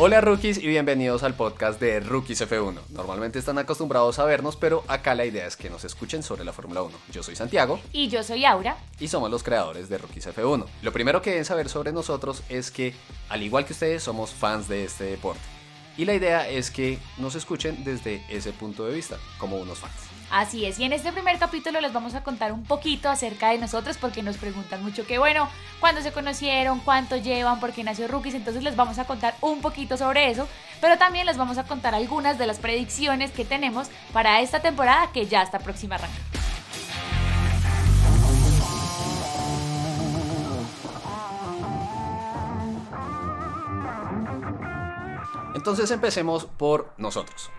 Hola rookies y bienvenidos al podcast de Rookies F1. Normalmente están acostumbrados a vernos, pero acá la idea es que nos escuchen sobre la Fórmula 1. Yo soy Santiago. Y yo soy Aura. Y somos los creadores de Rookies F1. Lo primero que deben saber sobre nosotros es que, al igual que ustedes, somos fans de este deporte. Y la idea es que nos escuchen desde ese punto de vista, como unos fans. Así es, y en este primer capítulo les vamos a contar un poquito acerca de nosotros porque nos preguntan mucho que bueno, cuándo se conocieron, cuánto llevan, por qué nació Rookies, entonces les vamos a contar un poquito sobre eso, pero también les vamos a contar algunas de las predicciones que tenemos para esta temporada que ya está próxima a. Entonces empecemos por nosotros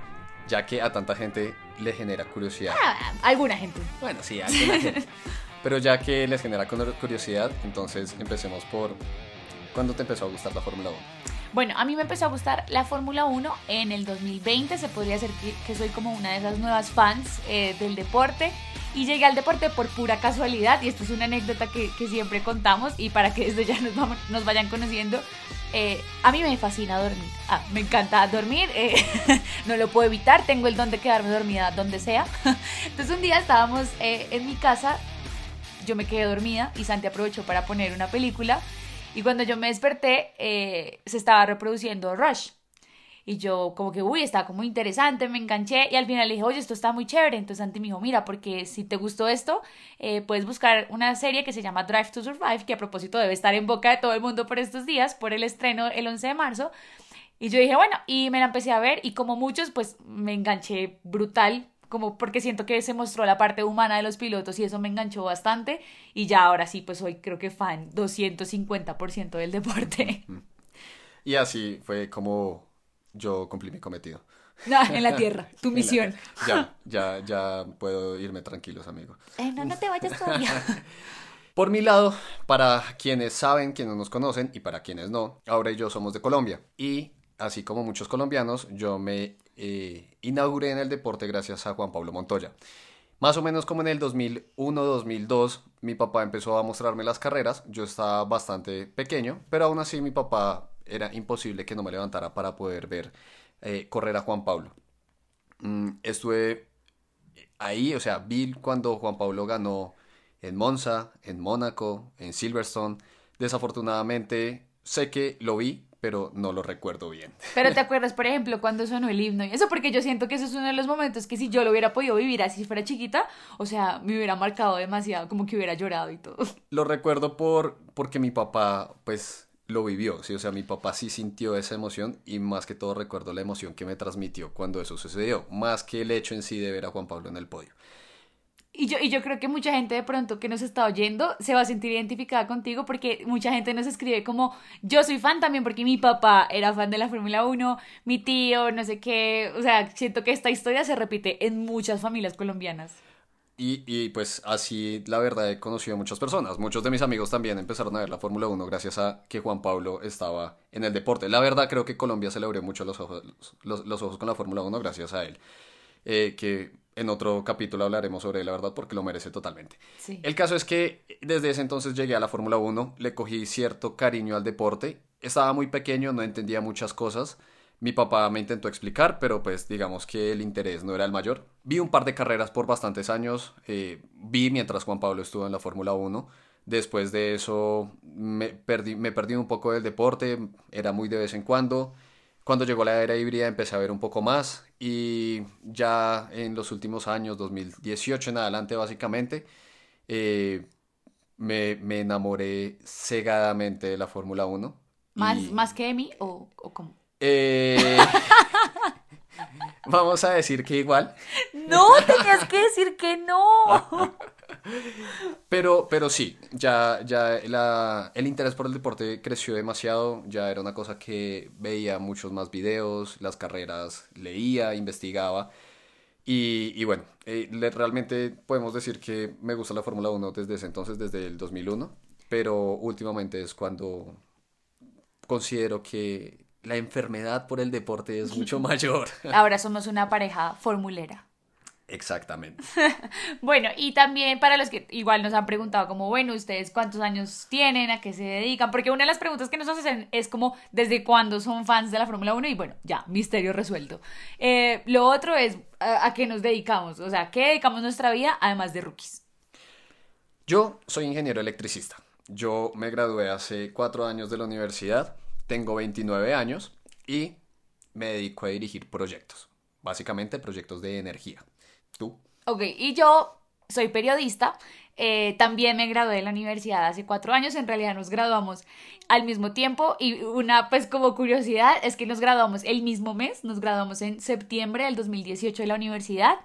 ya que a tanta gente le genera curiosidad. Ah, alguna gente. Bueno, sí, alguna gente. Pero ya que les genera curiosidad, entonces empecemos por ¿cuándo te empezó a gustar la Fórmula 1? Bueno, a mí me empezó a gustar la Fórmula 1 en el 2020, se podría decir que, soy como una de esas nuevas fans eh, del deporte y llegué al deporte por pura casualidad y esto es una anécdota que, siempre contamos y para que desde ya nos, nos vayan conociendo, eh, a mí me fascina dormir, ah, me encanta dormir, eh, no lo puedo evitar, tengo el don de quedarme dormida donde sea. Entonces un día estábamos en mi casa, yo me quedé dormida y Santi aprovechó para poner una película y cuando yo me desperté se estaba reproduciendo Rush. Y yo como que, uy, está como interesante, me enganché y al final le dije, oye, esto está muy chévere. Entonces Santi me dijo, mira, porque si te gustó esto, eh, puedes buscar una serie que se llama Drive to Survive, que a propósito debe estar en boca de todo el mundo por estos días, por el estreno el 11 de marzo. Y yo dije, bueno, y me la empecé a ver y como muchos, pues me enganché brutal, como porque siento que se mostró la parte humana de los pilotos y eso me enganchó bastante. Y ya ahora sí, pues soy creo que fan 250% del deporte. Y así fue como yo cumplí mi cometido. No, en la tierra, tu misión. Ya, ya, ya puedo irme tranquilos, amigo. Eh, no, no te vayas todavía. Por mi lado, para quienes saben, quienes nos conocen y para quienes no, ahora y yo somos de Colombia. Y así como muchos colombianos, yo me eh, inauguré en el deporte gracias a Juan Pablo Montoya. Más o menos como en el 2001-2002, mi papá empezó a mostrarme las carreras. Yo estaba bastante pequeño, pero aún así mi papá era imposible que no me levantara para poder ver eh, correr a Juan Pablo. Mm, estuve ahí, o sea, vi cuando Juan Pablo ganó en Monza, en Mónaco, en Silverstone. Desafortunadamente, sé que lo vi, pero no lo recuerdo bien. Pero te acuerdas, por ejemplo, cuando sonó el himno y eso, porque yo siento que eso es uno de los momentos que si yo lo hubiera podido vivir así fuera chiquita, o sea, me hubiera marcado demasiado, como que hubiera llorado y todo. Lo recuerdo por porque mi papá, pues, lo vivió, sí, o sea, mi papá sí sintió esa emoción y más que todo recuerdo la emoción que me transmitió cuando eso sucedió, más que el hecho en sí de ver a Juan Pablo en el podio. Y yo, y yo creo que mucha gente de pronto que nos está oyendo se va a sentir identificada contigo porque mucha gente nos escribe como yo soy fan también porque mi papá era fan de la Fórmula 1, mi tío, no sé qué, o sea, siento que esta historia se repite en muchas familias colombianas. Y, pues así, la verdad, he conocido a muchas personas. Muchos de mis amigos también empezaron a ver la Fórmula 1 gracias a que Juan Pablo estaba en el deporte. La verdad, creo que Colombia se le abrió mucho los ojos, los, ojos con la Fórmula 1 gracias a él. Eh, que en otro capítulo hablaremos sobre él, la verdad, porque lo merece totalmente. El caso es que desde ese entonces llegué a la Fórmula 1, le cogí cierto cariño al deporte. Estaba muy pequeño, no entendía muchas cosas mi papá me intentó explicar, pero pues digamos que el interés no era el mayor. Vi un par de carreras por bastantes años, eh, vi mientras Juan Pablo estuvo en la Fórmula 1. Después de eso me perdí, me perdí un poco del deporte, era muy de vez en cuando. Cuando llegó la era híbrida empecé a ver un poco más y ya en los últimos años, 2018 en adelante básicamente, eh, me, me, enamoré cegadamente de la Fórmula 1. ¿Más, ¿Más que de mí o, o cómo? Eh, vamos a decir que igual. No, tenías que decir que no. Pero, pero sí, ya, ya el interés por el deporte creció demasiado, ya era una cosa que veía muchos más videos, las carreras, leía, investigaba. Y, bueno, eh, realmente podemos decir que me gusta la Fórmula 1 desde ese entonces, desde el 2001, pero últimamente es cuando considero que la enfermedad por el deporte es mucho mayor. Ahora somos una pareja formulera. Exactamente. bueno, y también para los que igual nos han preguntado como, bueno, ustedes cuántos años tienen, a qué se dedican, porque una de las preguntas que nos hacen es como, ¿desde cuándo son fans de la Fórmula 1? Y bueno, ya, misterio resuelto. Eh, lo otro es, ¿a, qué nos dedicamos? O sea, ¿qué dedicamos nuestra vida además de rookies? Yo soy ingeniero electricista. Yo me gradué hace cuatro años de la universidad, tengo 29 años y me dedico a dirigir proyectos, básicamente proyectos de energía. ¿Tú? Ok, y yo soy periodista. Eh, también me gradué de la universidad hace cuatro años. En realidad nos graduamos al mismo tiempo. Y una, pues, como curiosidad, es que nos graduamos el mismo mes. Nos graduamos en septiembre del 2018 de la universidad.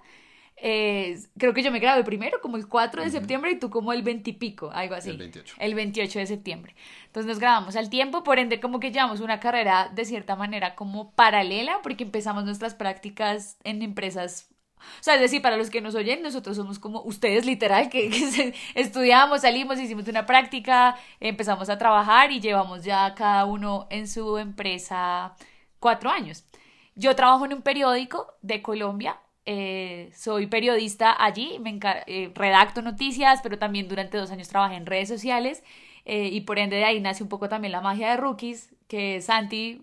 Eh, creo que yo me gradué primero, como el 4 de septiembre, y tú como el 20 y pico, algo así. El 28. El 28 de septiembre. Entonces nos graduamos al tiempo, por ende, como que llevamos una carrera de cierta manera como paralela, porque empezamos nuestras prácticas en empresas o sea, es decir, para los que nos oyen, nosotros somos como ustedes literal, que, estudiamos, salimos, hicimos una práctica, empezamos a trabajar y llevamos ya cada uno en su empresa cuatro años. Yo trabajo en un periódico de Colombia, eh, soy periodista allí, me eh, redacto noticias, pero también durante dos años trabajé en redes sociales eh, y por ende de ahí nace un poco también la magia de Rookies, que Santi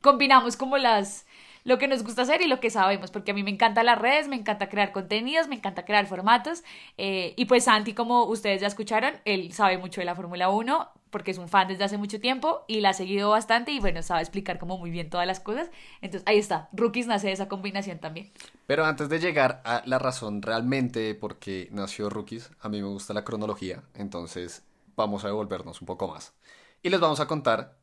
combinamos como las lo que nos gusta hacer y lo que sabemos, porque a mí me encantan las redes, me encanta crear contenidos, me encanta crear formatos. Eh, y pues Santi, como ustedes ya escucharon, él sabe mucho de la Fórmula 1 porque es un fan desde hace mucho tiempo y la ha seguido bastante y bueno, sabe explicar como muy bien todas las cosas. Entonces ahí está, Rookies nace de esa combinación también. Pero antes de llegar a la razón realmente por qué nació Rookies, a mí me gusta la cronología, entonces vamos a devolvernos un poco más. Y les vamos a contar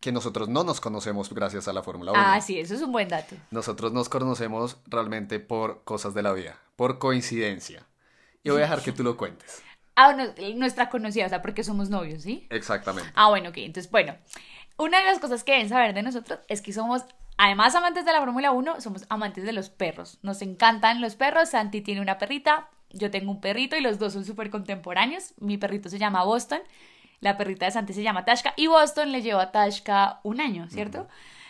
que nosotros no nos conocemos gracias a la Fórmula 1. Ah, sí, eso es un buen dato. Nosotros nos conocemos realmente por cosas de la vida, por coincidencia. Y voy a dejar que tú lo cuentes. Ah, nuestra conocida, o sea, porque somos novios, ¿sí? Exactamente. Ah, bueno, ok. Entonces, bueno, una de las cosas que deben saber de nosotros es que somos, además amantes de la Fórmula 1, somos amantes de los perros. Nos encantan los perros. Santi tiene una perrita, yo tengo un perrito y los dos son súper contemporáneos. Mi perrito se llama Boston. La perrita de Santi se llama Tashka y Boston le llevó a Tashka un año, ¿cierto?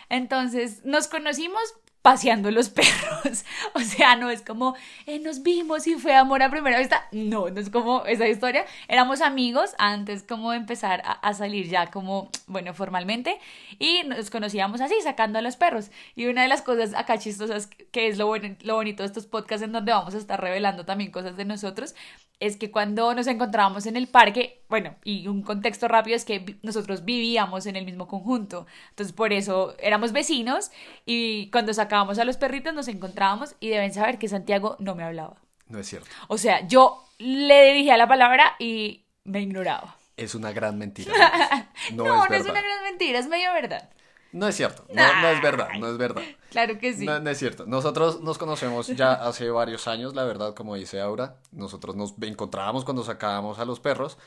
Entonces nos conocimos paseando los perros. O sea, no es como eh, nos vimos y fue amor a primera vista. No, no es como esa historia. Éramos amigos antes como de empezar a, salir ya como, bueno, formalmente. Y nos conocíamos así, sacando a los perros. Y una de las cosas acá chistosas que es lo, lo bonito de estos podcasts en donde vamos a estar revelando también cosas de nosotros es que cuando nos encontrábamos en el parque, bueno, y un contexto rápido es que nosotros vivíamos en el mismo conjunto, entonces por eso éramos vecinos y cuando sacábamos a los perritos nos encontrábamos y deben saber que Santiago no me hablaba. No es cierto. O sea, yo le dirigía la palabra y me ignoraba. Es una gran mentira. No, no, es, no es una gran mentira, es medio verdad. No es cierto, no, es verdad, no es verdad. Claro que sí. No, es cierto. Nosotros nos conocemos ya hace varios años, la verdad, como dice Aura. Nosotros nos encontrábamos cuando sacábamos a los perros,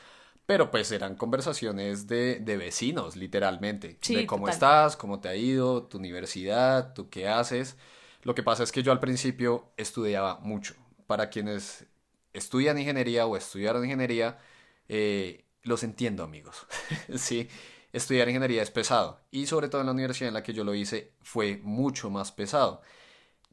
pero pues eran conversaciones de, vecinos, literalmente. de cómo estás, cómo te ha ido, tu universidad, tú qué haces. Lo que pasa es que yo al principio estudiaba mucho. Para quienes estudian ingeniería o estudiaron ingeniería, eh, los entiendo, amigos. sí estudiar ingeniería es pesado. Y sobre todo en la universidad en la que yo lo hice fue mucho más pesado.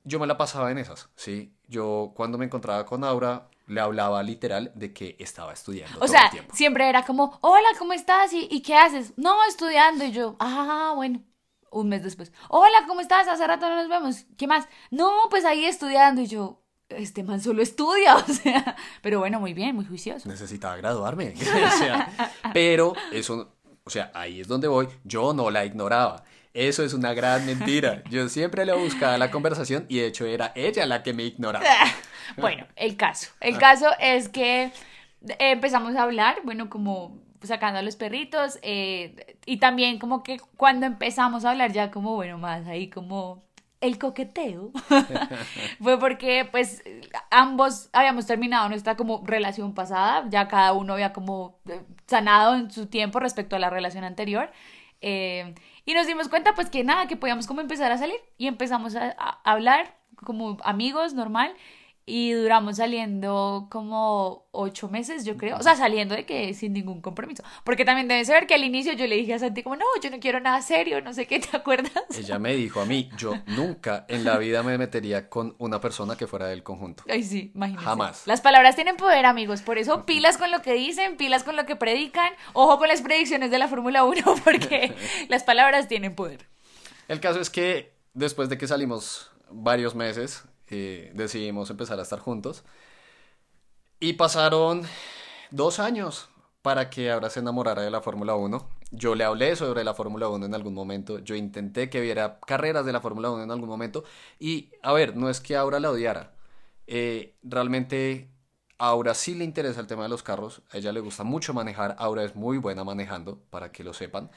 Yo me la pasaba en esas, ¿sí? Yo cuando me encontraba con Aura le hablaba literal de que estaba estudiando. O sea, siempre era como, hola, ¿cómo estás? ¿Y, ¿Y qué haces? No, estudiando. Y yo, ah, bueno, un mes después. Hola, ¿cómo estás? Hace rato no nos vemos. ¿Qué más? No, pues ahí estudiando. Y yo, este man solo estudia, o sea, pero bueno, muy bien, muy juicioso. Necesitaba graduarme. o sea, pero eso o sea, ahí es donde voy. Yo no la ignoraba. Eso es una gran mentira. Yo siempre le buscaba la conversación y de hecho era ella la que me ignoraba. bueno, el caso. El caso es que empezamos a hablar, bueno, como sacando a los perritos eh, y también como que cuando empezamos a hablar ya como, bueno, más ahí como el coqueteo fue porque pues ambos habíamos terminado nuestra como relación pasada, ya cada uno había como eh, sanado en su tiempo respecto a la relación anterior eh, y nos dimos cuenta pues que nada, que podíamos como empezar a salir. Y empezamos a, hablar como amigos normal y duramos saliendo como ocho meses, yo creo. O sea, saliendo de que sin ningún compromiso. Porque también debes saber que al inicio yo le dije a Santi como, no, yo no quiero nada serio, no sé qué, ¿te acuerdas? Ella me dijo a mí, yo nunca en la vida me metería con una persona que fuera del conjunto. Ay, sí, imagínate. Jamás. Las palabras tienen poder, amigos. Por eso pilas con lo que dicen, pilas con lo que predican. Ojo con las predicciones de la Fórmula 1, porque las palabras tienen poder. El caso es que después de que salimos varios meses, eh, decidimos empezar a estar juntos. Y pasaron dos años para que ahora se enamorara de la Fórmula 1. Yo le hablé sobre la Fórmula 1 en algún momento. Yo intenté que viera carreras de la Fórmula 1 en algún momento. Y, a ver, no es que ahora la odiara. Eh, realmente, ahora sí le interesa el tema de los carros. A ella le gusta mucho manejar. Ahora es muy buena manejando, para que lo sepan.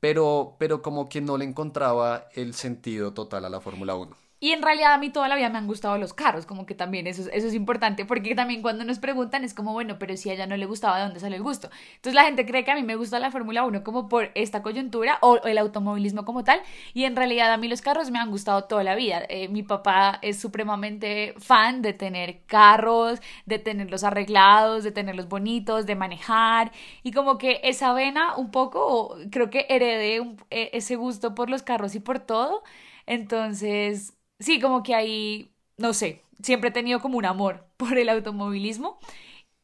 Pero, pero como que no le encontraba el sentido total a la Fórmula 1. Y en realidad a mí toda la vida me han gustado los carros, como que también eso, es- eso es importante, porque también cuando nos preguntan es como, bueno, pero si a ella no le gustaba, ¿de dónde sale el gusto? Entonces la gente cree que a mí me gusta la Fórmula 1 como por esta coyuntura o el automovilismo como tal, y en realidad a mí los carros me han gustado toda la vida. Eh, mi papá es supremamente fan de tener carros, de tenerlos arreglados, de tenerlos bonitos, de manejar, y como que esa vena un poco, creo que heredé un- e- ese gusto por los carros y por todo. Entonces, sí, como que ahí, no sé, siempre he tenido como un amor por el automovilismo.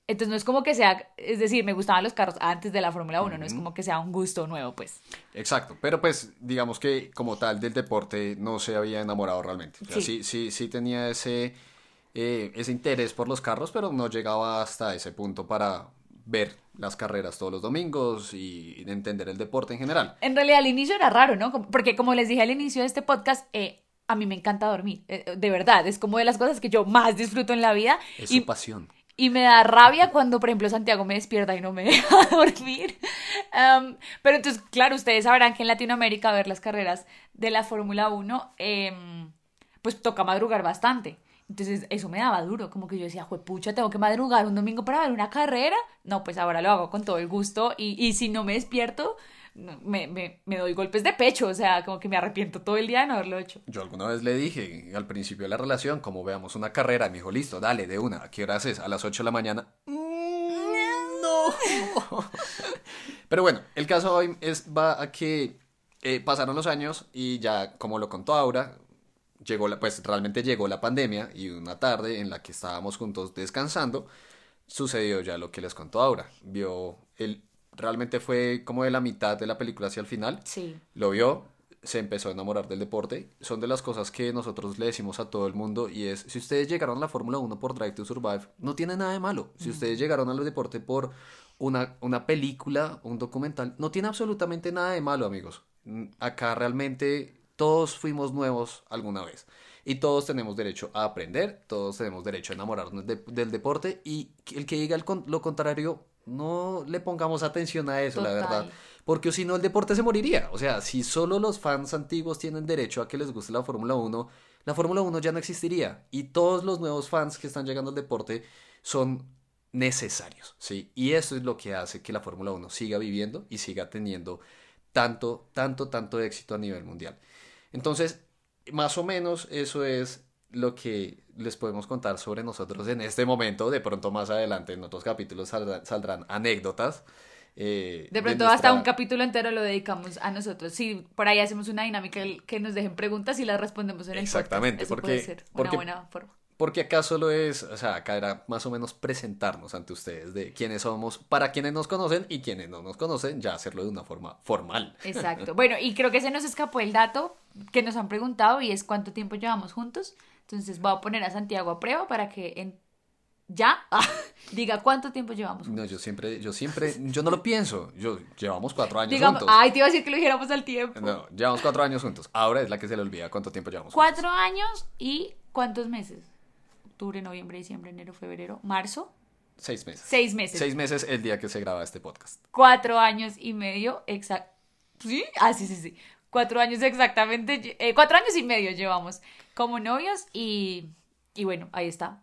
Entonces no es como que sea, es decir, me gustaban los carros antes de la Fórmula 1, no es como que sea un gusto nuevo, pues. Exacto, pero pues digamos que como tal del deporte no se había enamorado realmente. O sea, Sí. sí, sí, sí tenía ese, eh, ese interés por los carros, pero no llegaba hasta ese punto para ver las carreras todos los domingos y entender el deporte en general. En realidad al inicio era raro, ¿no? Porque como les dije al inicio de este podcast, eh, a mí me encanta dormir, eh, de verdad, es como de las cosas que yo más disfruto en la vida. Es y, su pasión. Y me da rabia cuando, por ejemplo, Santiago me despierta y no me deja dormir. Am, pero entonces, claro, ustedes sabrán que en Latinoamérica ver las carreras de la Fórmula 1, em, pues toca madrugar bastante. Entonces, eso me daba duro, como que yo decía, juepucha, tengo que madrugar un domingo para ver una carrera. No, pues ahora lo hago con todo el gusto y, y si no me despierto, me, me, me doy golpes de pecho, o sea, como que me arrepiento todo el día de no haberlo hecho. Yo alguna vez le dije al principio de la relación, como veamos una carrera, me dijo, listo, dale, de una. ¿A qué hora es? A las 8 de la mañana. Mm, No. Pero bueno, el caso hoy es, va a que eh, pasaron los años y ya, como lo contó Aura, llegó la, pues realmente llegó la pandemia y una tarde en la que estábamos juntos descansando, sucedió ya lo que les contó Aura. Vio el, realmente fue como de la mitad de la película hacia el final. Sí. Lo vio, se empezó a enamorar del deporte. Son de las cosas que nosotros le decimos a todo el mundo y es, si ustedes llegaron a la Fórmula 1 por Drive to Survive, no tiene nada de malo. Si ustedes llegaron al deporte por una, una película, un documental, no tiene absolutamente nada de malo, amigos. Mm, Acá realmente todos fuimos nuevos alguna vez. Y todos tenemos derecho a aprender, todos tenemos derecho a enamorarnos de- del deporte y el que diga el lo contrario, no le pongamos atención a eso, la verdad. Porque si no, el deporte se moriría. O sea, si solo los fans antiguos tienen derecho a que les guste la Fórmula 1, la Fórmula 1 ya no existiría. Y todos los nuevos fans que están llegando al deporte son necesarios, ¿sí? Y eso es lo que hace que la Fórmula 1 siga viviendo y siga teniendo tanto, tanto, tanto éxito a nivel mundial. Entonces, más o menos eso es lo que les podemos contar sobre nosotros en este momento. De pronto más adelante en otros capítulos saldrán, saldrán anécdotas. eh, De pronto nuestra- hasta un capítulo entero lo dedicamos a nosotros. Sí, por ahí hacemos una dinámica que nos dejen preguntas y las respondemos en el Exactamente. Eso porque- puede ser una porque- buena forma. Porque acá solo es, o sea, acá era más o menos presentarnos ante ustedes de quiénes somos, para quienes nos conocen y quienes no nos conocen, ya hacerlo de una forma formal. Exacto. Bueno, y creo que se nos escapó el dato que nos han preguntado y es cuánto tiempo llevamos juntos. Entonces voy a poner a Santiago a prueba para que en... ya ah, diga cuánto tiempo llevamos juntos. No, yo siempre, yo siempre, yo no lo pienso. Yo llevamos cuatro años Digamos, juntos. ay, te iba a decir que lo dijéramos al tiempo. No, llevamos cuatro años juntos. Ahora es la que se le olvida cuánto tiempo llevamos. Cuatro años y cuántos meses. Octubre, noviembre, diciembre, enero, febrero, marzo. Seis meses. Seis meses. Seis meses el día que se graba este podcast. cuatro años y medio, exacto. ¿Sí? Ah, sí, sí, sí. Cuatro años exactamente, eh, cuatro años y medio llevamos como novios y, y bueno, ahí está.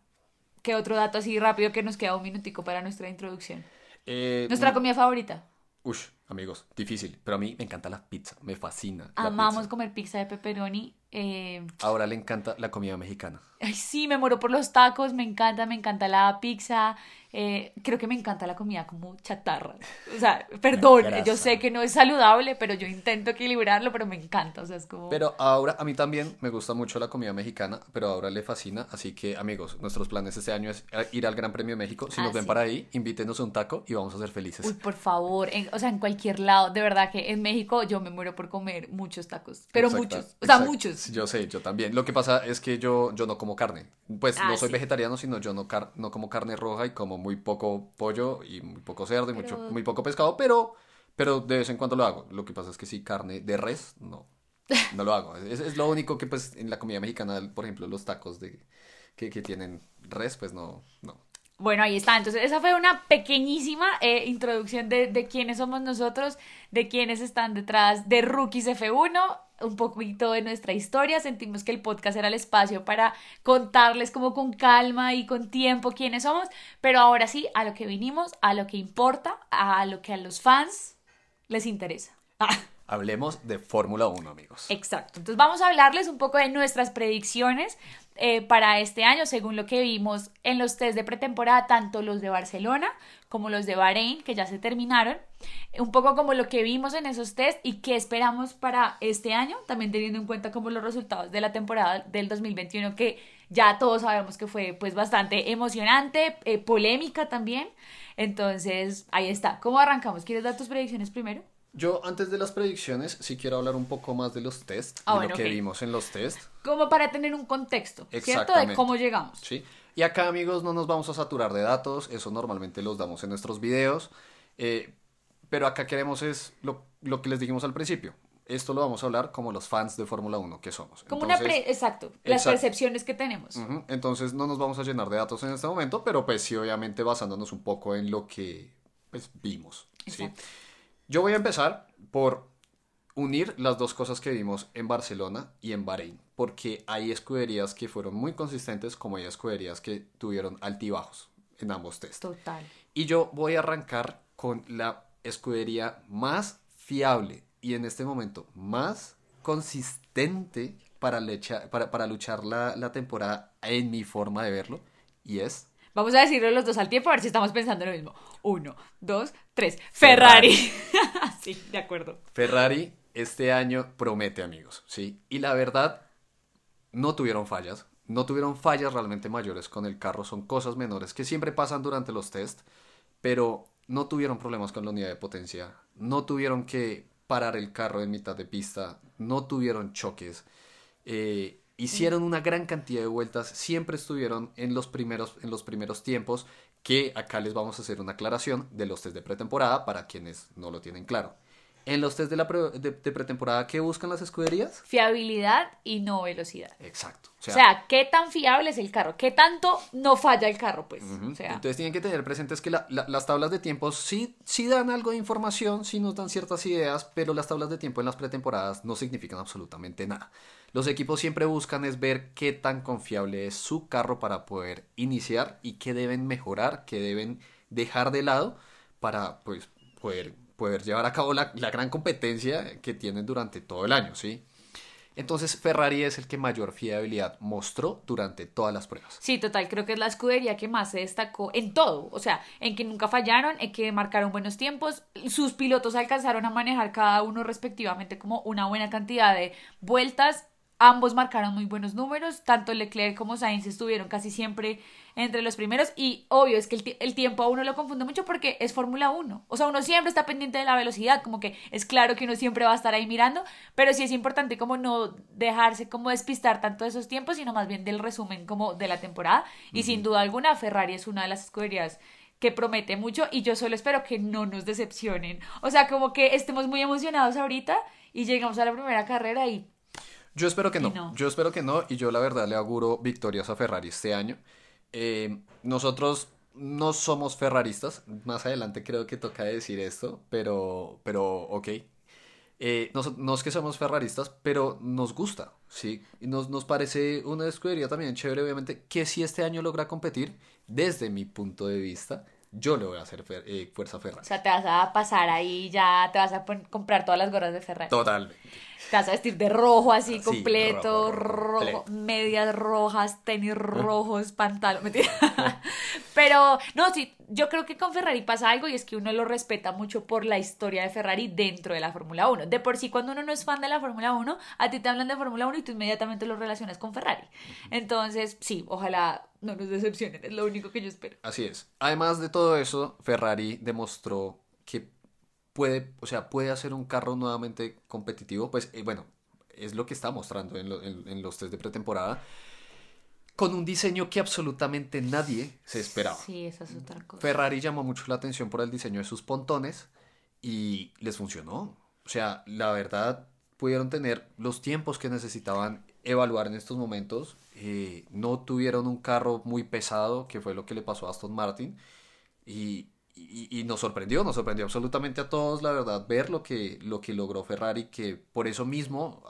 ¿Qué otro dato así rápido que nos queda un minutico para nuestra introducción? Eh, Nuestra comida favorita. Ush, amigos, difícil. Pero a mí me encanta la pizza, me fascina. Amamos pizza. comer pizza de pepperoni. eh, Ahora le encanta la comida mexicana. Ay, sí, me muero por los tacos, me encanta, me encanta la pizza, eh, creo que me encanta la comida como chatarra. O sea, perdón, yo sé que no es saludable, pero yo intento equilibrarlo, pero me encanta. O sea, es como. Pero ahora, a mí también me gusta mucho la comida mexicana, pero ahora le fascina. Así que, amigos, nuestros planes este año es ir al Gran Premio de México. Si nos ah, ven para ahí, invítenos un taco y vamos a ser felices. Uy, por favor, o sea, en cualquier lado. De verdad que en México yo me muero por comer muchos tacos, pero muchos. O sea, muchos. Yo sé, yo también. Lo que pasa es que yo, yo no como carne. Pues no ah, soy vegetariano, sino yo no, no como carne roja y como muy poco pollo y muy poco cerdo y mucho, muy poco pescado, pero, pero de vez en cuando lo hago. Lo que pasa es que sí, carne de res, no, no lo hago. Es, es lo único que pues en la comida mexicana, por ejemplo, los tacos de, que, que tienen res, pues no, no. Bueno, ahí está. Entonces, esa fue una pequeñísima eh, introducción de, de quiénes somos nosotros, de quiénes están detrás de Rookies F1 un poquito de nuestra historia, sentimos que el podcast era el espacio para contarles como con calma y con tiempo quiénes somos, pero ahora sí, a lo que vinimos, a lo que importa, a lo que a los fans les interesa. Hablemos de Fórmula 1, amigos. Exacto. Entonces vamos a hablarles un poco de nuestras predicciones eh, para este año, según lo que vimos en los test de pretemporada, tanto los de Barcelona como los de Bahrein, que ya se terminaron. Un poco como lo que vimos en esos test y qué esperamos para este año, también teniendo en cuenta como los resultados de la temporada del 2021, que ya todos sabemos que fue pues bastante emocionante, eh, polémica también. Entonces, ahí está. ¿Cómo arrancamos? ¿Quieres dar tus predicciones primero? Yo, antes de las predicciones, sí quiero hablar un poco más de los test, ah, lo que vimos en los test. Como para tener un contexto, ¿cierto? De cómo llegamos. Sí. Y acá, amigos, no nos vamos a saturar de datos, eso normalmente los damos en nuestros videos. Eh, pero acá queremos es lo, que les dijimos al principio. Esto lo vamos a hablar como los fans de Fórmula 1 que somos. Como una exacto, las percepciones que tenemos. Entonces no nos vamos a llenar de datos en este momento, pero pues sí, obviamente basándonos un poco en lo que pues, vimos. ¿sí? Yo voy a empezar por unir las dos cosas que vimos en Barcelona y en Bahrein, porque hay escuderías que fueron muy consistentes como hay escuderías que tuvieron altibajos en ambos test. Total. Y yo voy a arrancar con la escudería más fiable y en este momento más consistente para, para, para luchar la, la temporada en mi forma de verlo y es Vamos a decirlo los dos al tiempo a ver si estamos pensando lo mismo. Uno, dos, tres. Ferrari. sí, de acuerdo. Ferrari este año promete, amigos, ¿sí? Y la verdad, no tuvieron fallas. No tuvieron fallas realmente mayores con el carro. Son cosas menores que siempre pasan durante los test. Pero no tuvieron problemas con la unidad de potencia. No tuvieron que parar el carro en mitad de pista. No tuvieron choques. Eh, hicieron una gran cantidad de vueltas, siempre estuvieron en los primeros, en los primeros tiempos, que acá les vamos a hacer una aclaración de los test de pretemporada para quienes no lo tienen claro. En los test de, la de, pretemporada, ¿qué buscan las escuderías? Fiabilidad y no velocidad. Exacto. O sea, ¿qué tan fiable es el carro? ¿Qué tanto no falla el carro? Pues. Entonces tienen que tener presentes que las tablas de tiempos sí, sí dan algo de información, sí nos dan ciertas ideas, pero las tablas de tiempo en las pretemporadas no significan absolutamente nada. Los equipos siempre buscan es ver qué tan confiable es su carro para poder iniciar y qué deben mejorar, qué deben dejar de lado para pues, poder poder llevar a cabo la, gran competencia que tienen durante todo el año, ¿sí? Entonces Ferrari es el que mayor fiabilidad mostró durante todas las pruebas. Sí, total, creo que es la escudería que más se destacó en todo, o sea, en que nunca fallaron, en que marcaron buenos tiempos, sus pilotos alcanzaron a manejar cada uno respectivamente como una buena cantidad de vueltas Ambos marcaron muy buenos números, tanto Leclerc como Sainz estuvieron casi siempre entre los primeros y obvio es que el, tiempo a uno lo confunde mucho porque es Fórmula 1, o sea, uno siempre está pendiente de la velocidad, como que es claro que uno siempre va a estar ahí mirando, pero sí es importante como no dejarse como despistar tanto de esos tiempos, sino más bien del resumen como de la temporada. Y sin duda alguna Ferrari es una de las escuderías que promete mucho y yo solo espero que no nos decepcionen, o sea, como que estemos muy emocionados ahorita y llegamos a la primera carrera y yo espero que no. Yo espero que no. Y yo la verdad le auguro victorias a Ferrari este año. Eh, nosotros no somos ferraristas. Más adelante creo que toca decir esto. Pero, pero ok. Eh, no, es que somos ferraristas, pero nos gusta, ¿sí? Y nos, nos parece una escudería también chévere, obviamente, que si este año logra competir, desde mi punto de vista, yo le voy a hacer eh, fuerza a Ferrari. O sea, te vas a pasar ahí ya, te vas a comprar todas las gorras de Ferrari. Totalmente. Te vas a vestir de rojo así completo, rojo, medias rojas, tenis rojos, pantalón, mentira. Pero no, sí, yo creo que con Ferrari pasa algo y es que uno lo respeta mucho por la historia de Ferrari dentro de la Fórmula 1. De por sí, cuando uno no es fan de la Fórmula 1, a ti te hablan de Fórmula 1 y tú inmediatamente lo relacionas con Ferrari. Entonces, sí, ojalá no nos decepcionen, es lo único que yo espero. Así es. Además de todo eso, Ferrari demostró que puede, o sea, puede hacer un carro nuevamente competitivo, pues eh, bueno, es lo que está mostrando en, los test de pretemporada, con un diseño que absolutamente nadie se esperaba. Sí, esa es otra cosa. Ferrari llamó mucho la atención por el diseño de sus pontones y les funcionó. O sea, la verdad, pudieron tener los tiempos que necesitaban evaluar en estos momentos. Eh, no tuvieron un carro muy pesado, que fue lo que le pasó a Aston Martin. Y, y, nos sorprendió, nos sorprendió absolutamente a todos, la verdad, ver lo que, lo que logró Ferrari, que por eso mismo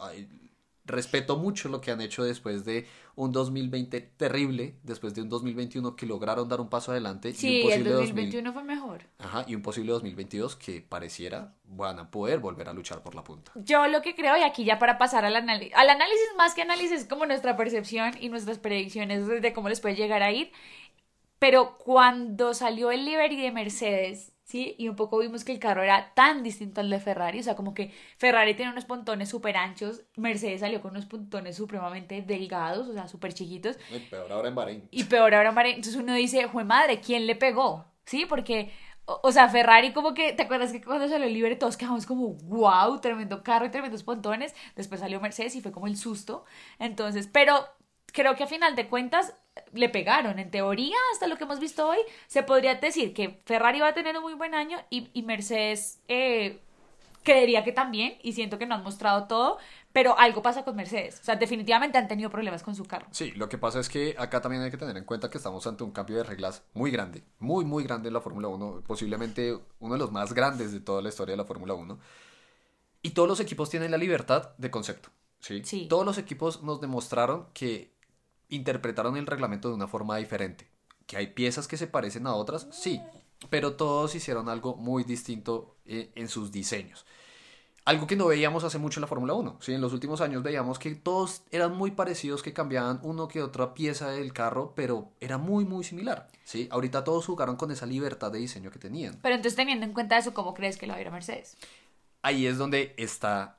respeto mucho lo que han hecho después de un 2020 terrible, después de un 2021 que lograron dar un paso adelante. Sí, y un posible el 2021 fue mejor. Ajá, y un posible 2022 que pareciera van a poder volver a luchar por la punta. Yo lo que creo, y aquí ya para pasar al análisis, al análisis más que análisis, como nuestra percepción y nuestras predicciones de cómo les puede llegar a ir, pero cuando salió el livery de Mercedes, ¿sí? Y un poco vimos que el carro era tan distinto al de Ferrari, o sea, como que Ferrari tiene unos pontones súper anchos, Mercedes salió con unos pontones supremamente delgados, o sea, súper chiquitos. Y peor ahora en Bahrein. Y peor ahora en Bahrein. Entonces uno dice, jue madre, ¿quién le pegó? ¿Sí? Porque, o, sea, Ferrari como que, ¿te acuerdas que cuando salió el livery todos quedamos como, wow, tremendo carro y tremendos pontones? Después salió Mercedes y fue como el susto. Entonces, pero creo que a final de cuentas le pegaron. En teoría, hasta lo que hemos visto hoy, se podría decir que Ferrari va a tener un muy buen año y, Mercedes eh, creería que también, y siento que no han mostrado todo, pero algo pasa con Mercedes. O sea, definitivamente han tenido problemas con su carro. Sí, lo que pasa es que acá también hay que tener en cuenta que estamos ante un cambio de reglas muy grande, muy, muy grande en la Fórmula 1, posiblemente uno de los más grandes de toda la historia de la Fórmula 1. Y todos los equipos tienen la libertad de concepto. ¿sí? sí. Todos los equipos nos demostraron que interpretaron el reglamento de una forma diferente. ¿Que hay piezas que se parecen a otras? Sí, pero todos hicieron algo muy distinto eh, en sus diseños. Algo que no veíamos hace mucho en la Fórmula 1. ¿sí? En los últimos años veíamos que todos eran muy parecidos, que cambiaban uno que otra pieza del carro, pero era muy, muy similar. ¿sí? Ahorita todos jugaron con esa libertad de diseño que tenían. Pero entonces, teniendo en cuenta eso, ¿cómo crees que lo va a ir a Mercedes? Ahí es donde está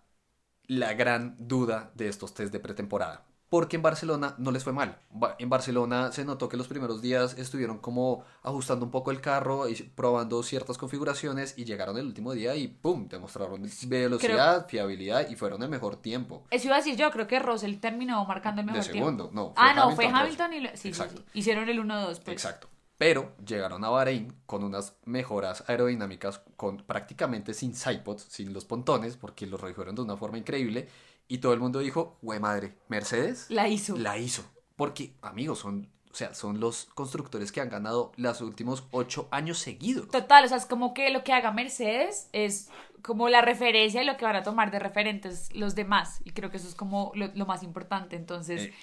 la gran duda de estos test de pretemporada porque en Barcelona no les fue mal. En Barcelona se notó que los primeros días estuvieron como ajustando un poco el carro y probando ciertas configuraciones y llegaron el último día y ¡pum! demostraron velocidad, fiabilidad y fueron el mejor tiempo. Eso iba a decir yo, creo que Russell terminó marcando el mejor de segundo, no. ah, no, fue Hamilton y... Sí, sí, Hicieron el 1-2. Pues. Exacto. Pero llegaron a Bahrein con unas mejoras aerodinámicas con prácticamente sin sidepods, sin los pontones, porque los redujeron de una forma increíble y todo el mundo dijo, güey madre, Mercedes. La hizo. La hizo. Porque, amigos, son, o sea, son los constructores que han ganado los últimos ocho años seguidos. Total, o sea, es como que lo que haga Mercedes es como la referencia y lo que van a tomar de referentes los demás. Y creo que eso es como lo, más importante. Entonces, eh,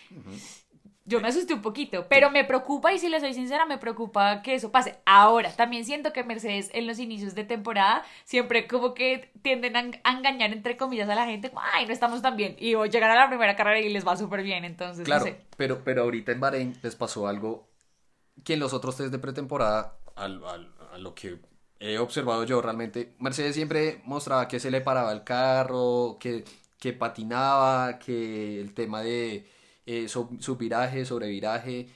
yo me asusté un poquito, pero me preocupa y si le soy sincera, me preocupa que eso pase. Ahora, también siento que Mercedes en los inicios de temporada siempre como que tienden a, engañar entre comillas a la gente, ay, no estamos tan bien. Y llegar a la primera carrera y les va súper bien, entonces claro, pero, pero ahorita en Bahrein les pasó algo que en los otros test de pretemporada, al, a lo que he observado yo realmente, Mercedes siempre mostraba que se le paraba el carro, que, que patinaba, que el tema de eh, su viraje, sobre viraje,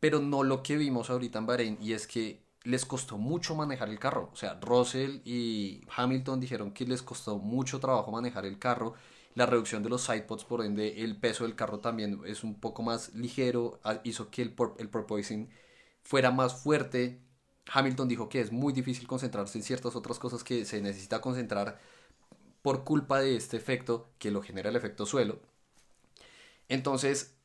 pero no lo que vimos ahorita en Bahrein y es que les costó mucho manejar el carro. O sea, Russell y Hamilton dijeron que les costó mucho trabajo manejar el carro. La reducción de los sidepods, por ende, el peso del carro también es un poco más ligero, hizo que el, el porpoising fuera más fuerte. Hamilton dijo que es muy difícil concentrarse en ciertas otras cosas que se necesita concentrar por culpa de este efecto que lo genera el efecto suelo. Entonces,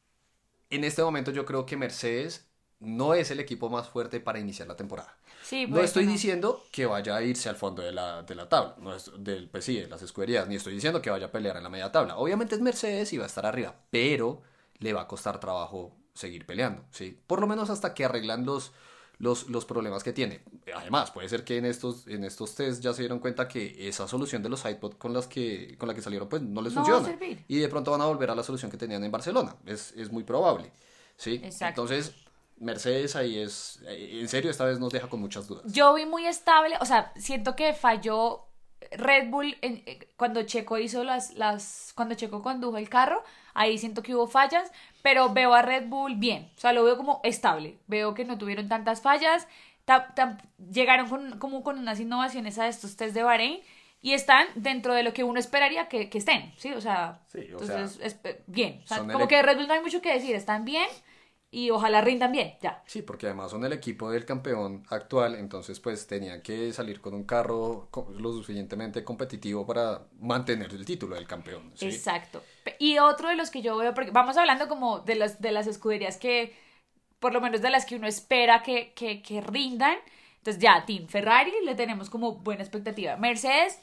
en este momento yo creo que Mercedes no es el equipo más fuerte para iniciar la temporada. Sí, no estoy diciendo que vaya a irse al fondo de la, de la tabla, no es del, pues sí, de las escuderías, ni estoy diciendo que vaya a pelear en la media tabla. Obviamente es Mercedes y va a estar arriba, pero le va a costar trabajo seguir peleando, ¿sí? Por lo menos hasta que arreglan los, los, los problemas que tiene. Además, puede ser que en estos, en estos test ya se dieron cuenta que esa solución de los iPod con, las que, con la que salieron pues no les No funciona. Y de pronto van a volver a la solución que tenían en Barcelona. Es, es muy probable. ¿sí? Exacto. Entonces, Mercedes ahí es, eh, en serio, esta vez nos deja con muchas dudas. Yo vi muy estable, o sea, siento que falló Red Bull en- eh, cuando Checo hizo las, las, cuando Checo condujo el carro, ahí siento que hubo fallas, pero veo a Red Bull bien, o sea, lo veo como estable, veo que no tuvieron tantas fallas, ta- tam- llegaron con, como con unas innovaciones a estos test de Bahrein y están dentro de lo que uno esperaría que, que estén, ¿sí? O sea, Sí, o entonces, es- eh, bien, o sea, como que Red Bull no hay mucho que decir, están bien y ojalá rindan bien, ya. Sí, porque además son el equipo del campeón actual, entonces pues tenían que salir con un carro lo suficientemente competitivo para mantener el título del campeón. ¿sí? Exacto. Y otro de los que yo veo, porque vamos hablando como de las, de las escuderías que, por lo menos de las que uno espera que, que, que rindan. Entonces ya, Team Ferrari le tenemos como buena expectativa. Mercedes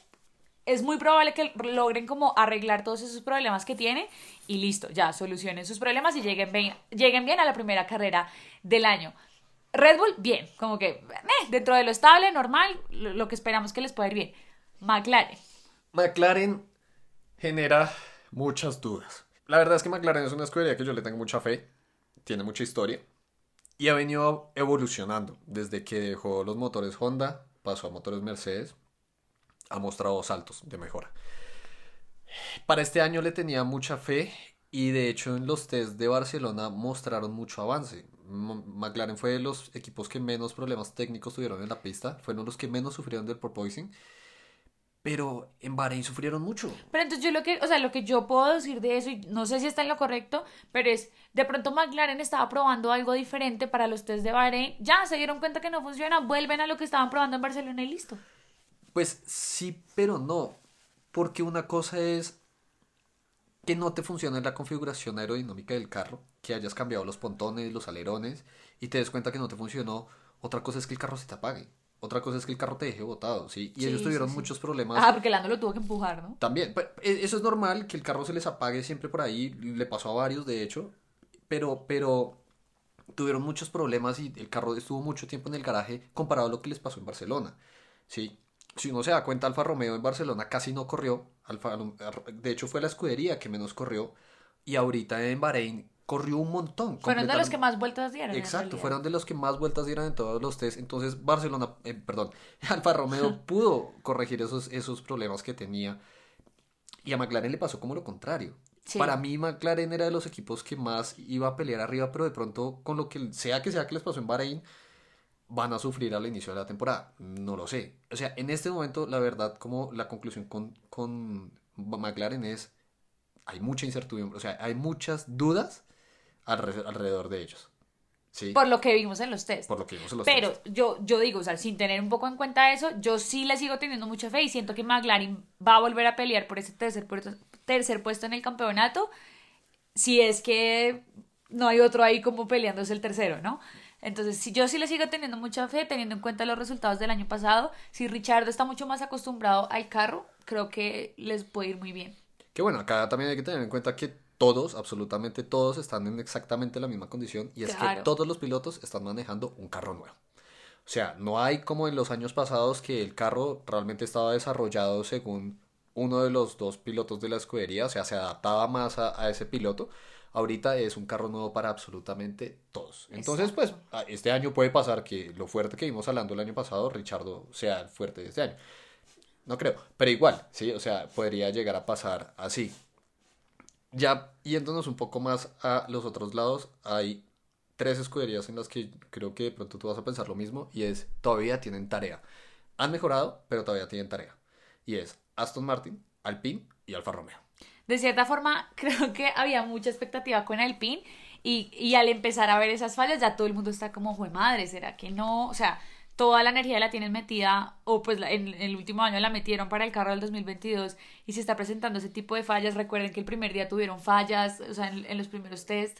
es muy probable que logren como arreglar todos esos problemas que tiene y listo, ya solucionen sus problemas y lleguen bien, lleguen bien a la primera carrera del año. Red Bull, bien, como que eh, dentro de lo estable, normal, lo, lo que esperamos que les pueda ir bien. McLaren, McLaren genera muchas dudas. La verdad es que McLaren es una escudería que yo le tengo mucha fe, tiene mucha historia y ha venido evolucionando desde que dejó los motores Honda, pasó a motores Mercedes, ha mostrado saltos de mejora. Para este año le tenía mucha fe y de hecho en los test de Barcelona mostraron mucho avance. McLaren fue de los equipos que menos problemas técnicos tuvieron en la pista, fueron los que menos sufrieron del porpoising. Pero en Bahrein sufrieron mucho. Pero entonces yo lo que, o sea, lo que yo puedo decir de eso, y no sé si está en lo correcto, pero es, de pronto McLaren estaba probando algo diferente para los test de Bahrein, ya se dieron cuenta que no funciona, vuelven a lo que estaban probando en Barcelona y listo. Pues sí, pero no. Porque una cosa es que no te funcione la configuración aerodinámica del carro, que hayas cambiado los pontones, los alerones, y te des cuenta que no te funcionó. Otra cosa es que el carro se te apague. Otra cosa es que el carro te deje botado, ¿sí? Y Sí, ellos tuvieron sí. muchos problemas. Ah, porque Lando lo tuvo que empujar, ¿no? También, pues, e- eso es normal, que el carro se les apague siempre por ahí, le pasó a varios de hecho, pero, pero tuvieron muchos problemas y el carro estuvo mucho tiempo en el garaje comparado a lo que les pasó en Barcelona, ¿sí? Si uno se da cuenta, Alfa Romeo en Barcelona casi no corrió, Alfa, de hecho fue la escudería que menos corrió, y ahorita en Bahrein corrió un montón. Fueron de los que más vueltas dieron. Exacto, fueron de los que más vueltas dieron en todos los test. Entonces, Barcelona, eh, perdón, Alfa Romeo pudo corregir esos, esos problemas que tenía. Y a McLaren le pasó como lo contrario. Sí. Para mí, McLaren era de los equipos que más iba a pelear arriba, pero de pronto, con lo que sea que sea que les pasó en Bahrein, van a sufrir al inicio de la temporada. No lo sé. O sea, en este momento, la verdad, como la conclusión con, con McLaren es, hay mucha incertidumbre, o sea, hay muchas dudas alre- alrededor de ellos. ¿Sí? Por lo que vimos en los test. Por lo que vimos en los Pero test. yo, yo digo, o sea, sin tener un poco en cuenta eso, yo sí le sigo teniendo mucha fe y siento que McLaren va a volver a pelear por ese tercer puesto, tercer puesto en el campeonato, si es que no hay otro ahí como peleándose el tercero, ¿no? Entonces, si yo sí le sigo teniendo mucha fe, teniendo en cuenta los resultados del año pasado, si Richardo está mucho más acostumbrado al carro, creo que les puede ir muy bien. Que bueno, acá también hay que tener en cuenta que todos, absolutamente todos, están en exactamente la misma condición y es Claro. que todos los pilotos están manejando un carro nuevo. O sea, no hay como en los años pasados que el carro realmente estaba desarrollado según uno de los dos pilotos de la escudería, o sea, se adaptaba más a, a ese piloto. Ahorita es un carro nuevo para absolutamente todos. Entonces, pues, este año puede pasar que lo fuerte que vimos hablando el año pasado, Richardo sea el fuerte de este año. No creo, pero igual, sí, o sea, podría llegar a pasar así. Ya yéndonos un poco más a los otros lados, hay tres escuderías en las que creo que de pronto tú vas a pensar lo mismo y es todavía tienen tarea. Han mejorado, pero todavía tienen tarea. Y es Aston Martin, Alpine y Alfa Romeo. De cierta forma, creo que había mucha expectativa con Alpine y, y al empezar a ver esas fallas ya todo el mundo está como, jue madre, ¿será que no? O sea, toda la energía la tienen metida, o pues la- en, el último año la metieron para el carro del 2022 y se está presentando ese tipo de fallas. Recuerden que el primer día tuvieron fallas, o sea, en, en los primeros test.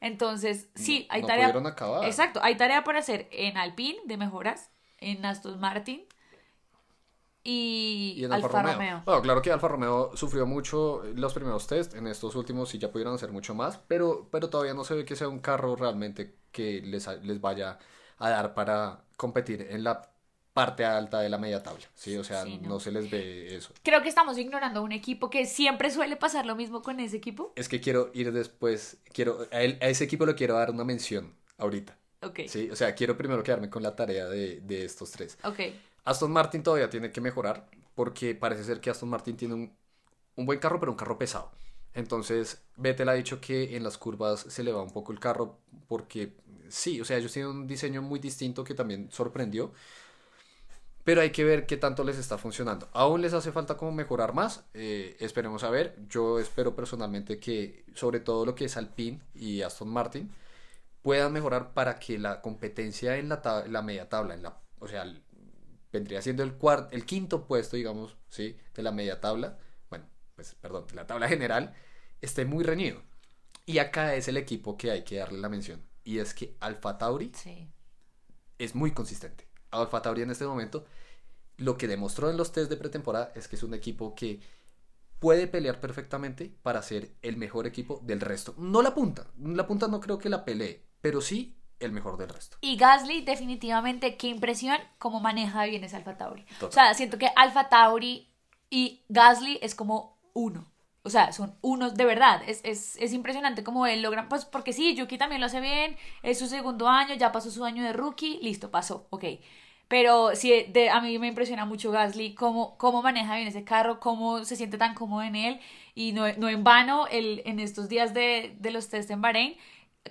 Entonces, sí, No- hay no tarea. acabar. Exacto, hay tarea por hacer en Alpine de mejoras, en Aston Martin y, Y en Alfa Alfa Romeo. Romeo. Bueno, claro que Alfa Romeo sufrió mucho los primeros test. En estos últimos sí ya pudieron hacer mucho más. Pero, pero todavía no se ve que sea un carro realmente que les, les vaya a dar para competir en la parte alta de la media tabla, ¿sí? O sea, Sí, no. no. se les ve eso. Creo que estamos ignorando un equipo que siempre suele pasar lo mismo con ese equipo. Es que quiero ir después, quiero, a, él- a ese equipo le quiero dar una mención ahorita, Ok, ¿sí? O sea, quiero primero quedarme con la tarea de, de estos tres. ok. Aston Martin todavía tiene que mejorar porque parece ser que Aston Martin tiene un, un buen carro, pero un carro pesado. Entonces, Vettel ha dicho que en las curvas se le va un poco el carro porque sí, o sea, ellos tienen un diseño muy distinto que también sorprendió. Pero hay que ver qué tanto les está funcionando. Aún les hace falta como mejorar más. eh, esperemos a ver. Yo espero personalmente que sobre todo lo que es Alpine y Aston Martin puedan mejorar para que la competencia en la, la media tabla, en la, o sea, vendría siendo el cuarto, el quinto puesto, digamos, ¿sí? De la media tabla, bueno, pues, perdón, de la tabla general, esté muy reñido. Y acá es el equipo que hay que darle la mención. Y es que Alfa Tauri Sí. es muy consistente. Alfa Tauri en este momento, lo que demostró en los test de pretemporada es que es un equipo que puede pelear perfectamente para ser el mejor equipo del resto. No la punta, la punta no creo que la pelee, pero sí el mejor del resto. Y Gasly, definitivamente, qué impresión cómo maneja bien ese Alfa Tauri. Total. O sea, siento que Alfa Tauri y Gasly es como uno. O sea, son unos de verdad. Es, es, es impresionante cómo él logra. Pues porque sí, Yuki también lo hace bien. Es su segundo año, ya pasó su año de rookie. Listo, pasó. Ok. Pero sí, de, a mí me impresiona mucho Gasly, cómo, cómo maneja bien ese carro, cómo se siente tan cómodo en él. Y no, no en vano, el, en estos días de, de los test en Bahrein,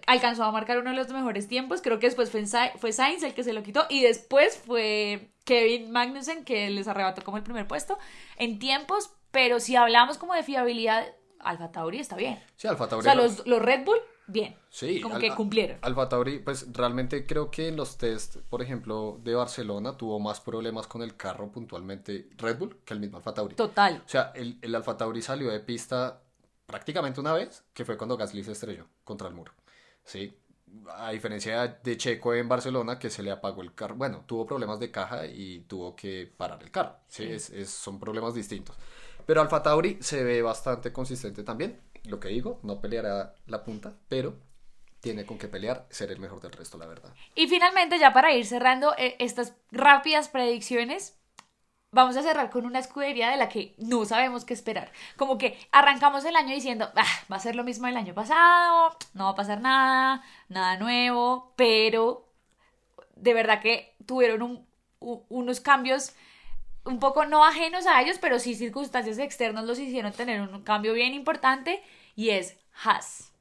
alcanzó a marcar uno de los mejores tiempos. Creo que después fue, fue Sainz el que se lo quitó. Y después fue Kevin Magnussen que les arrebató como el primer puesto en tiempos. Pero si hablamos como de fiabilidad, Alfa Tauri está bien. Sí, Alfa O Tauri. sea, lo- los, los Red Bull, bien. Sí, como al- que cumplieron. Alfa Tauri, pues realmente creo que en los test, por ejemplo, de Barcelona tuvo más problemas con el carro puntualmente Red Bull que el mismo Alfa Tauri. Total. O sea, el, el Alfa Tauri salió de pista prácticamente una vez, que fue cuando Gasly se estrelló contra el muro. Sí. A diferencia de Checo en Barcelona, que se le apagó el carro. Bueno, tuvo problemas de caja y tuvo que parar el carro. Sí, Sí. Es, es- son problemas distintos. Pero Alfa Tauri se ve bastante consistente también. Lo que digo, no peleará la punta, pero tiene con qué pelear, ser el mejor del resto, la verdad. Y finalmente, ya para ir cerrando eh, estas rápidas predicciones, vamos a cerrar con una escudería de la que no sabemos qué esperar. Como que arrancamos el año diciendo, "Ah, va a ser lo mismo del año pasado, no va a pasar nada, nada nuevo, pero de verdad que tuvieron un- u- unos cambios un poco no ajenos a ellos, pero sí circunstancias externas los hicieron tener un cambio bien importante y es Haas.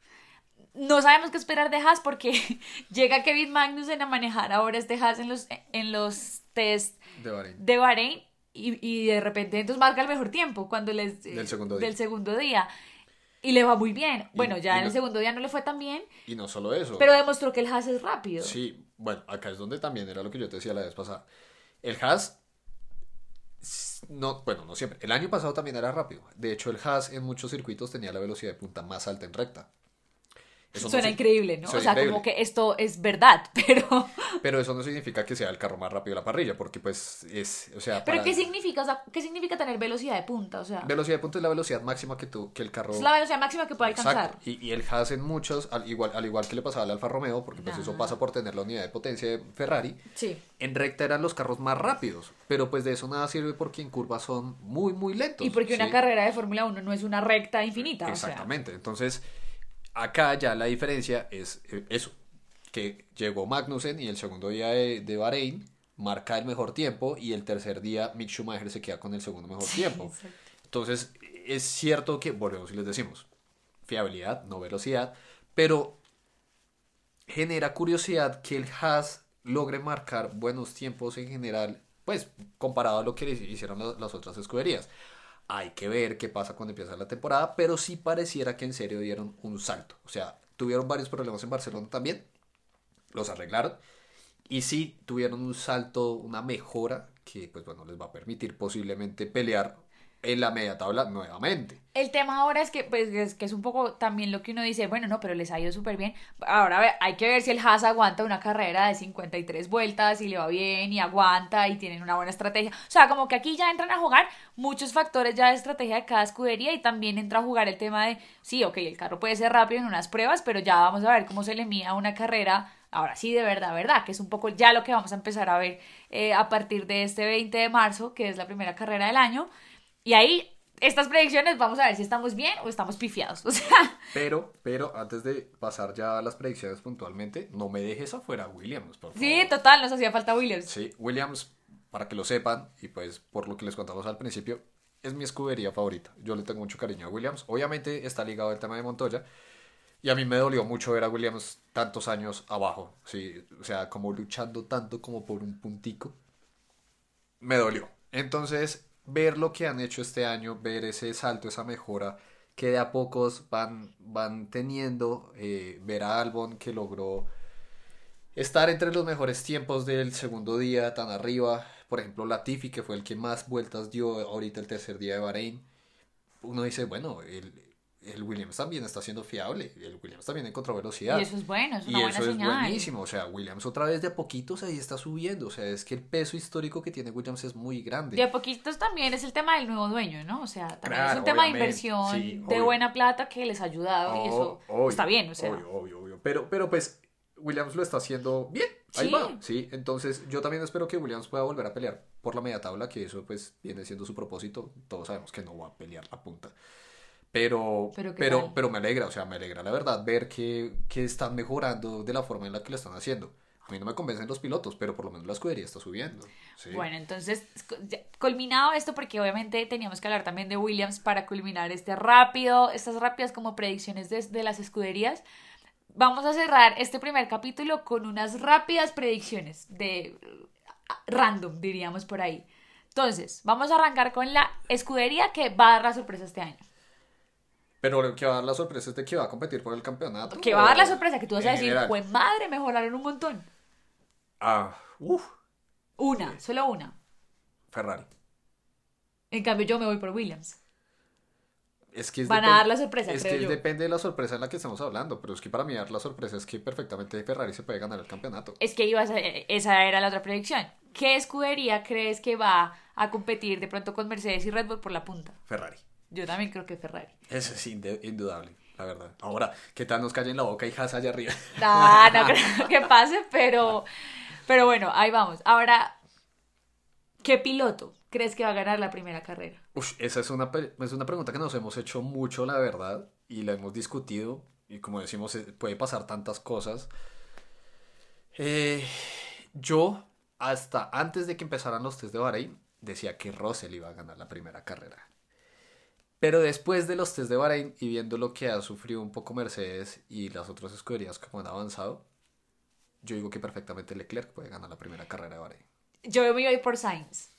No sabemos qué esperar de Haas porque llega Kevin Magnussen a manejar ahora este Haas en los, en los test De Bahrein. de Bahrein y, y de repente entonces marca el mejor tiempo cuando les Del segundo día. del segundo día y le va muy bien. Bueno, ya y en el segundo día no le fue tan bien, Y no solo eso. pero demostró que el Haas es rápido. Sí, bueno, acá es donde también era lo que yo te decía la vez pasada. El Haas, no, bueno, no siempre. El año pasado también era rápido. De hecho, el Haas en muchos circuitos tenía la velocidad de punta más alta en recta. Eso Suena increíble, ¿no? o sea, increíble. como que esto es verdad, pero... Pero eso no significa que sea el carro más rápido de la parrilla, porque pues es, o sea, ¿Pero qué significa? O sea, ¿qué significa tener velocidad de punta? O sea, velocidad de punta es la velocidad máxima que tú, que el carro... es la velocidad máxima que puede alcanzar. Exacto. Y, y el Haas en muchos, al igual, al igual que le pasaba al Alfa Romeo, porque pues eso pasa por tener la unidad de potencia de Ferrari, Sí. en recta eran los carros más rápidos, pero pues de eso nada sirve porque en curvas son muy, muy lentos. Y porque una carrera de Fórmula 1 no es una recta infinita. Exactamente, entonces acá ya la diferencia es eh, eso, que llegó Magnussen y el segundo día de, de Bahrein marca el mejor tiempo y el tercer día Mick Schumacher se queda con el segundo mejor tiempo. exacto. Entonces, es cierto que, volvemos y les decimos, fiabilidad, no velocidad, pero genera curiosidad que el Haas logre marcar buenos tiempos en general, pues comparado a lo que hicieron la- las otras escuderías. Hay que ver qué pasa cuando empieza la temporada, pero sí pareciera que en serio dieron un salto. O sea, tuvieron varios problemas en Barcelona también, los arreglaron, y sí tuvieron un salto, una mejora que pues bueno les va a permitir posiblemente pelear en la media tabla nuevamente. El tema ahora es que, pues, es que es un poco también lo que uno dice, bueno, no, pero les ha ido súper bien. Ahora hay que ver si el Haas aguanta una carrera de 53 vueltas y le va bien y aguanta y tienen una buena estrategia. O sea, como que aquí ya entran a jugar muchos factores ya de estrategia de cada escudería y también entra a jugar el tema de, sí, ok, el carro puede ser rápido en unas pruebas, pero ya vamos a ver cómo se le mía una carrera ahora sí de verdad, verdad, que es un poco ya lo que vamos a empezar a ver eh, a partir de este 20 de marzo, que es la primera carrera del año. Y ahí estas predicciones vamos a ver si estamos bien o estamos pifiados. O sea. Pero, pero antes de pasar ya a las predicciones puntualmente, no me dejes afuera Williams, por favor. Sí, total, nos hacía falta Williams. Sí, Williams, para que lo sepan, y pues por lo que les contamos al principio, es mi escudería favorita. Yo le tengo mucho cariño a Williams. Obviamente está ligado al tema de Montoya. Y a mí me dolió mucho ver a Williams tantos años abajo. Sí, o sea, como luchando tanto como por un puntico. Me dolió. Entonces, ver lo que han hecho este año, ver ese salto, esa mejora que de a pocos van, van teniendo, eh, ver a Albon que logró estar entre los mejores tiempos del segundo día tan arriba, por ejemplo Latifi que fue el que más vueltas dio ahorita el tercer día de Bahrein, uno dice, bueno, el, el Williams también está siendo fiable. El Williams también encontró velocidad. Y eso es bueno, es una y buena eso señal. es buenísimo. O sea, Williams otra vez de a poquitos ahí está subiendo. O sea, es que el peso histórico que tiene Williams es muy grande. De a poquitos también es el tema del nuevo dueño, ¿no? O sea, también es un tema de inversión sí, de buena plata que les ha ayudado y eso obvio, está bien, o sea. Obvio, obvio, obvio. Pero, pero pues Williams lo está haciendo bien. Ahí Sí. va. Sí, entonces yo también espero que Williams pueda volver a pelear por la media tabla, que eso pues viene siendo su propósito. Todos sabemos que no va a pelear la punta. Pero, Pero, pero, me alegra, o sea, me alegra la verdad ver que, que están mejorando de la forma en la que lo están haciendo. A mí no me convencen los pilotos, pero por lo menos la escudería está subiendo. Sí. Bueno, entonces, culminado esto, porque obviamente teníamos que hablar también de Williams para culminar este rápido, estas rápidas como predicciones de, de las escuderías. Vamos a cerrar este primer capítulo con unas rápidas predicciones de random, diríamos por ahí. Entonces, vamos a arrancar con la escudería que va a dar la sorpresa este año. Pero lo que va a dar la sorpresa es de que va a competir por el campeonato. Que va a dar la sorpresa, que tú vas a decir, general. pues madre, mejoraron un montón. Ah, uff, Una, solo una. Ferrari. En cambio, yo me voy por Williams. Es que es Van a dar la sorpresa, Es creo que yo. depende de la sorpresa en la que estemos hablando, pero es que para mí dar la sorpresa es que perfectamente Ferrari se puede ganar el campeonato. Es que ibas a- esa era la otra predicción. ¿Qué escudería crees que va a competir de pronto con Mercedes y Red Bull por la punta? Ferrari. Yo también creo que Ferrari. Eso es indudable, la verdad. Ahora, ¿qué tal nos cae en la boca y Haas allá arriba? No, no creo que pase, pero, pero bueno, ahí vamos. Ahora, ¿qué piloto crees que va a ganar la primera carrera? Uf, esa es una, es una pregunta que nos hemos hecho mucho, la verdad, y la hemos discutido, y como decimos, eh, puede pasar tantas cosas. Eh, yo, hasta antes de que empezaran los test de Bahrein, decía que Russell iba a ganar la primera carrera. Pero después de los test de Bahrein y viendo lo que ha sufrido un poco Mercedes y las otras escuderías como han avanzado, yo digo que perfectamente Leclerc puede ganar la primera carrera de Bahrein. Yo me voy por Sainz.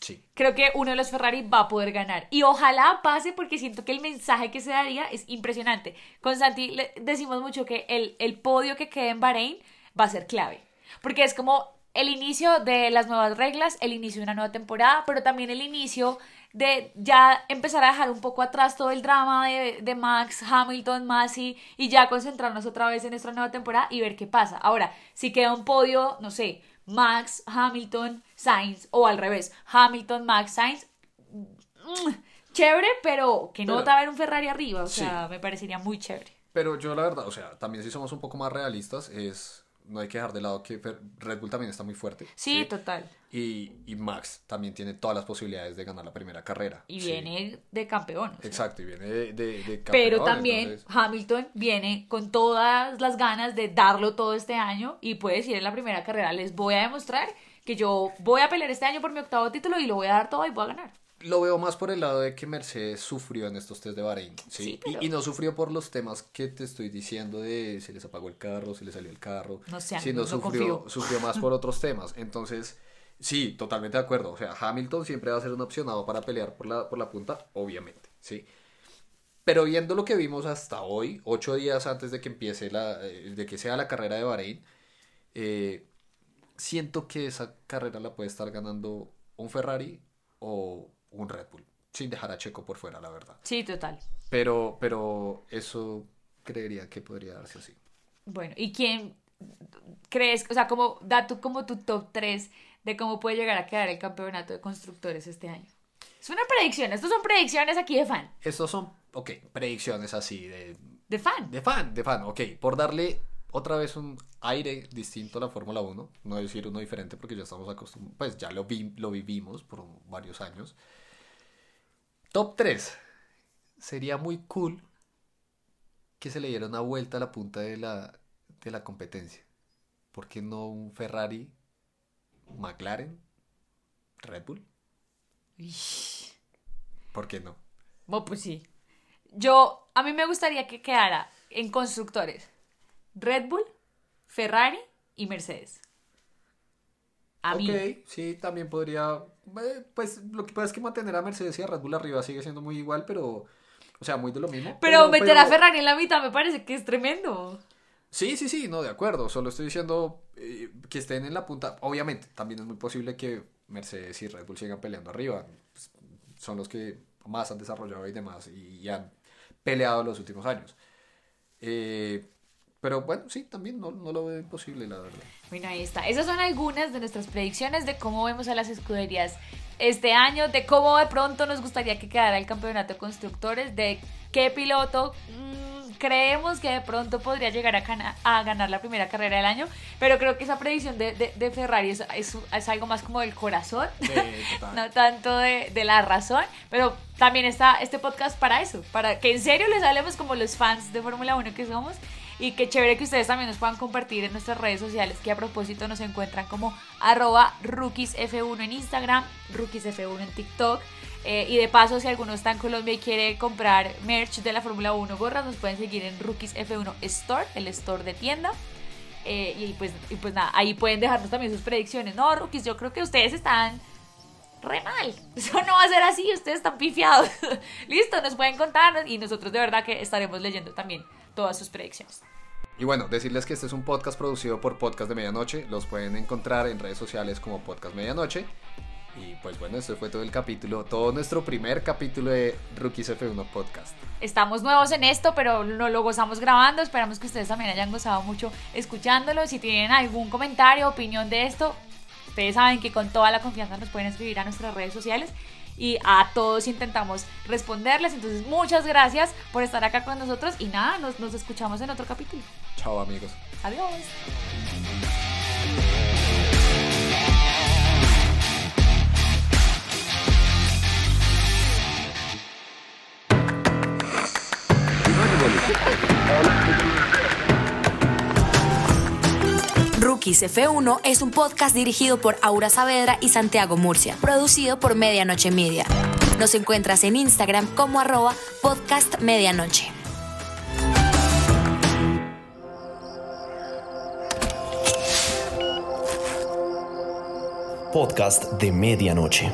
Sí. Creo que uno de los Ferrari va a poder ganar. Y ojalá pase porque siento que el mensaje que se daría es impresionante. Con Santi le decimos mucho que el, el podio que quede en Bahrein va a ser clave. Porque es como el inicio de las nuevas reglas, el inicio de una nueva temporada, pero también el inicio de ya empezar a dejar un poco atrás todo el drama de, de Max, Hamilton, Masi y ya concentrarnos otra vez en nuestra nueva temporada y ver qué pasa. Ahora, si queda un podio, no sé, Max, Hamilton, Sainz o al revés, Hamilton, Max, Sainz, mm, chévere, pero que no va a haber un Ferrari arriba, o Sí. sea, me parecería muy chévere. Pero yo la verdad, o sea, también si somos un poco más realistas, es no hay que dejar de lado que Red Bull también está muy fuerte. Sí, total. Y, y Max también tiene todas las posibilidades de ganar la primera carrera. Y Sí. viene de campeón. Exacto, y viene de, de, de Pero campeón, también entonces- Hamilton viene con todas las ganas de darlo todo este año y puede decir en la primera carrera, les voy a demostrar que yo voy a pelear este año por mi octavo título y lo voy a dar todo y voy a ganar. Lo veo más por el lado de que Mercedes sufrió en estos test de Bahrein. ¿sí? Sí, Y- pero- y, no sufrió por los temas que te estoy diciendo de se les apagó el carro, se les salió el carro. No sé, sino no sufrió, sufrió más por otros temas. Entonces, sí, totalmente de acuerdo. O sea, Hamilton siempre va a ser un opcionado para pelear por la, por la punta, obviamente. ¿sí? Pero viendo lo que vimos hasta hoy, ocho días antes de que empiece la, eh, de que sea la carrera de Bahrein, eh, siento que esa carrera la puede estar ganando un Ferrari o un Red Bull, sin dejar a Checo por fuera, la verdad. Sí, total. Pero, pero eso creería que podría darse así. Bueno, ¿y quién crees, o sea, como da tú como tu top 3 de cómo puede llegar a quedar el campeonato de constructores este año? Es una predicción, estos son predicciones aquí de fan, Estos son, ok, predicciones así de, de fan. de fan, de fan, ok. Por darle otra vez un aire distinto a la Fórmula 1, no decir uno diferente porque ya estamos acostumbrados, pues ya lo, vi, lo vivimos por varios años. Top 3. Sería muy cool que se le diera una vuelta a la punta de la, de la competencia. ¿Por qué no un Ferrari, McLaren, Red Bull? ¿Por qué no? Bueno, pues sí. Yo, a mí me gustaría que quedara en constructores Red Bull, Ferrari y Mercedes. A ok, sí, también podría. Eh, pues lo que pasa es que mantener a Mercedes y a Red Bull arriba sigue siendo muy igual, pero. O sea, muy de lo mismo. Pero, meter a Ferrari en la mitad me parece que es tremendo. Sí, sí, sí, no, de acuerdo. Solo estoy diciendo eh, que estén en la punta. Obviamente, también es muy posible que Mercedes y Red Bull sigan peleando arriba. Pues, son los que más han desarrollado y demás y, han peleado los últimos años. Eh, pero bueno, sí, también no, no, lo veo imposible, la verdad. Bueno, ahí está. Esas son algunas de nuestras predicciones de cómo vemos a las escuderías este año, de cómo de pronto nos gustaría que quedara el campeonato de constructores, de qué piloto mm, creemos que de pronto podría llegar a, a, ganar la primera carrera del año, pero creo que esa predicción de, de, Ferrari es, es, algo más como del corazón, no tanto de, de, la razón, pero también está este podcast para eso, para que en serio les hablemos como los fans de Fórmula 1 que somos y qué chévere que ustedes también nos puedan compartir en nuestras redes sociales, que a propósito nos encuentran como arroba rookiesf1 en Instagram, rookiesf1 en TikTok. Eh, y de paso, si alguno está en Colombia y quiere comprar merch de la Fórmula 1 gorras, nos pueden seguir en Rookies F1 Store, el store de tienda. Eh, y, pues, y pues nada, ahí pueden dejarnos también sus predicciones. No, Rookies, yo creo que ustedes están re mal. Eso no va a ser así, ustedes están pifiados. Listo, nos pueden contar y nosotros de verdad que estaremos leyendo también todas sus predicciones. Y bueno, decirles que este es un podcast producido por Podcast de Medianoche. Los pueden encontrar en redes sociales como Podcast Medianoche. Y pues bueno, este fue todo el capítulo, todo nuestro primer capítulo de Rookies F1 Podcast. Estamos nuevos en esto, pero no lo gozamos grabando. Esperamos que ustedes también hayan gozado mucho escuchándolo. Si tienen algún comentario, opinión de esto, ustedes saben que con toda la confianza nos pueden escribir a nuestras redes sociales y a todos intentamos responderles. Entonces, muchas gracias por estar acá con nosotros y nada, nos, nos escuchamos en otro capítulo. Chao amigos. Adiós. Rookies F1 es un podcast dirigido por Aura Saavedra y Santiago Murcia, producido por Medianoche Media. Nos encuentras en Instagram como arroba podcast medianoche. Podcast de medianoche.